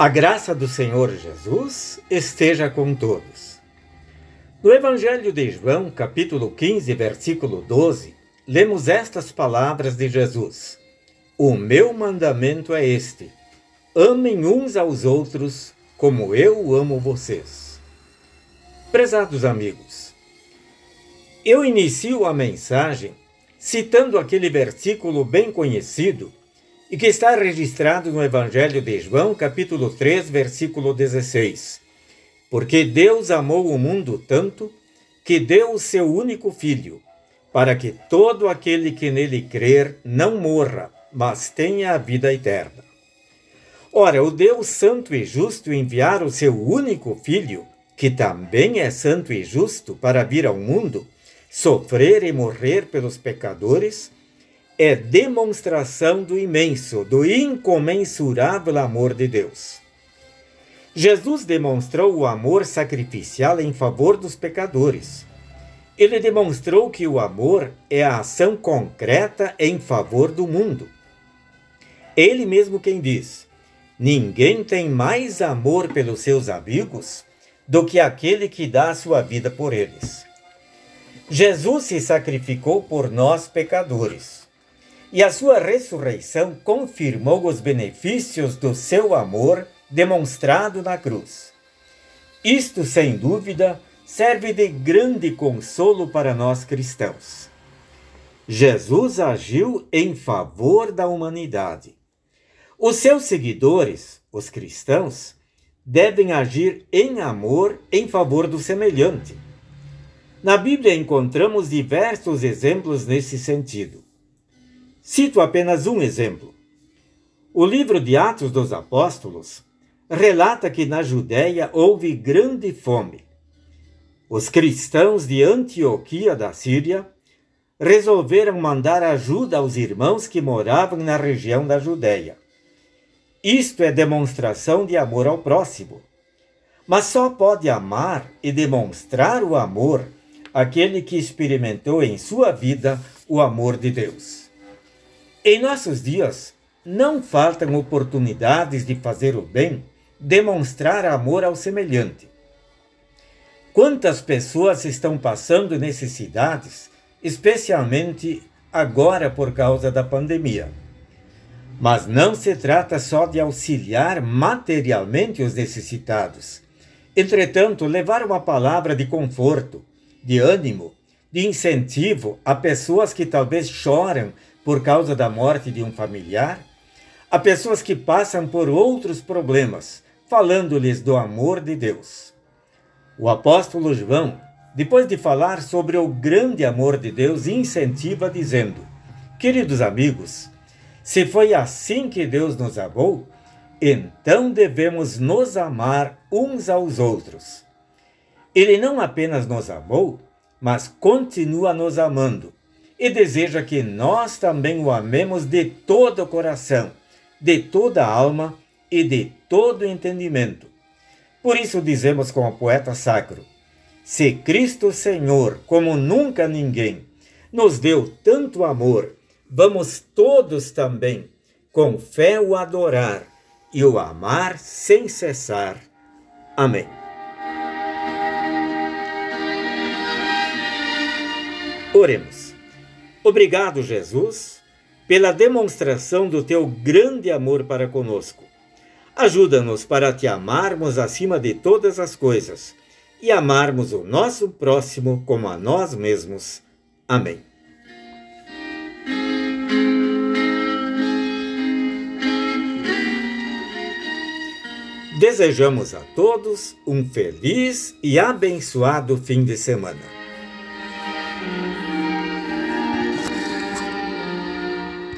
A graça do Senhor Jesus esteja com todos. No Evangelho de João, capítulo 15, versículo 12, lemos estas palavras de Jesus: O meu mandamento é este: amem uns aos outros como eu amo vocês. Prezados amigos, eu inicio a mensagem citando aquele versículo bem conhecido e que está registrado no Evangelho de João, capítulo 3, versículo 16. Porque Deus amou o mundo tanto que deu o seu único filho, para que todo aquele que nele crer não morra, mas tenha a vida eterna. Ora, o Deus santo e justo enviar o seu único filho, que também é santo e justo, para vir ao mundo, sofrer e morrer pelos pecadores, é demonstração do imenso, do incomensurável amor de Deus. Jesus demonstrou o amor sacrificial em favor dos pecadores. Ele demonstrou que o amor é a ação concreta em favor do mundo. Ele mesmo quem diz: Ninguém tem mais amor pelos seus amigos do que aquele que dá a sua vida por eles. Jesus se sacrificou por nós pecadores e a sua ressurreição confirmou os benefícios do seu amor demonstrado na cruz. Isto, sem dúvida, serve de grande consolo para nós cristãos. Jesus agiu em favor da humanidade. Os seus seguidores, os cristãos, devem agir em amor em favor do semelhante. Na Bíblia encontramos diversos exemplos nesse sentido. Cito apenas um exemplo. O livro de Atos dos Apóstolos relata que na Judéia houve grande fome. Os cristãos de Antioquia da Síria resolveram mandar ajuda aos irmãos que moravam na região da Judéia. Isto é demonstração de amor ao próximo. Mas só pode amar e demonstrar o amor aquele que experimentou em sua vida o amor de Deus. Em nossos dias, não faltam oportunidades de fazer o bem, demonstrar amor ao semelhante. Quantas pessoas estão passando necessidades, especialmente agora por causa da pandemia? Mas não se trata só de auxiliar materialmente os necessitados. Entretanto, levar uma palavra de conforto, de ânimo, de incentivo a pessoas que talvez choram por causa da morte de um familiar, a pessoas que passam por outros problemas, falando-lhes do amor de Deus. O apóstolo João, depois de falar sobre o grande amor de Deus, incentiva dizendo: Queridos amigos, se foi assim que Deus nos amou, então devemos nos amar uns aos outros. Ele não apenas nos amou, mas continua nos amando e deseja que nós também o amemos de todo o coração, de toda a alma e de todo o entendimento. Por isso dizemos com o poeta sacro: Se Cristo Senhor, como nunca ninguém, nos deu tanto amor, vamos todos também, com fé, o adorar e o amar sem cessar. Amém. Oremos. Obrigado, Jesus, pela demonstração do teu grande amor para conosco. Ajuda-nos para te amarmos acima de todas as coisas e amarmos o nosso próximo como a nós mesmos. Amém. Desejamos a todos um feliz e abençoado fim de semana.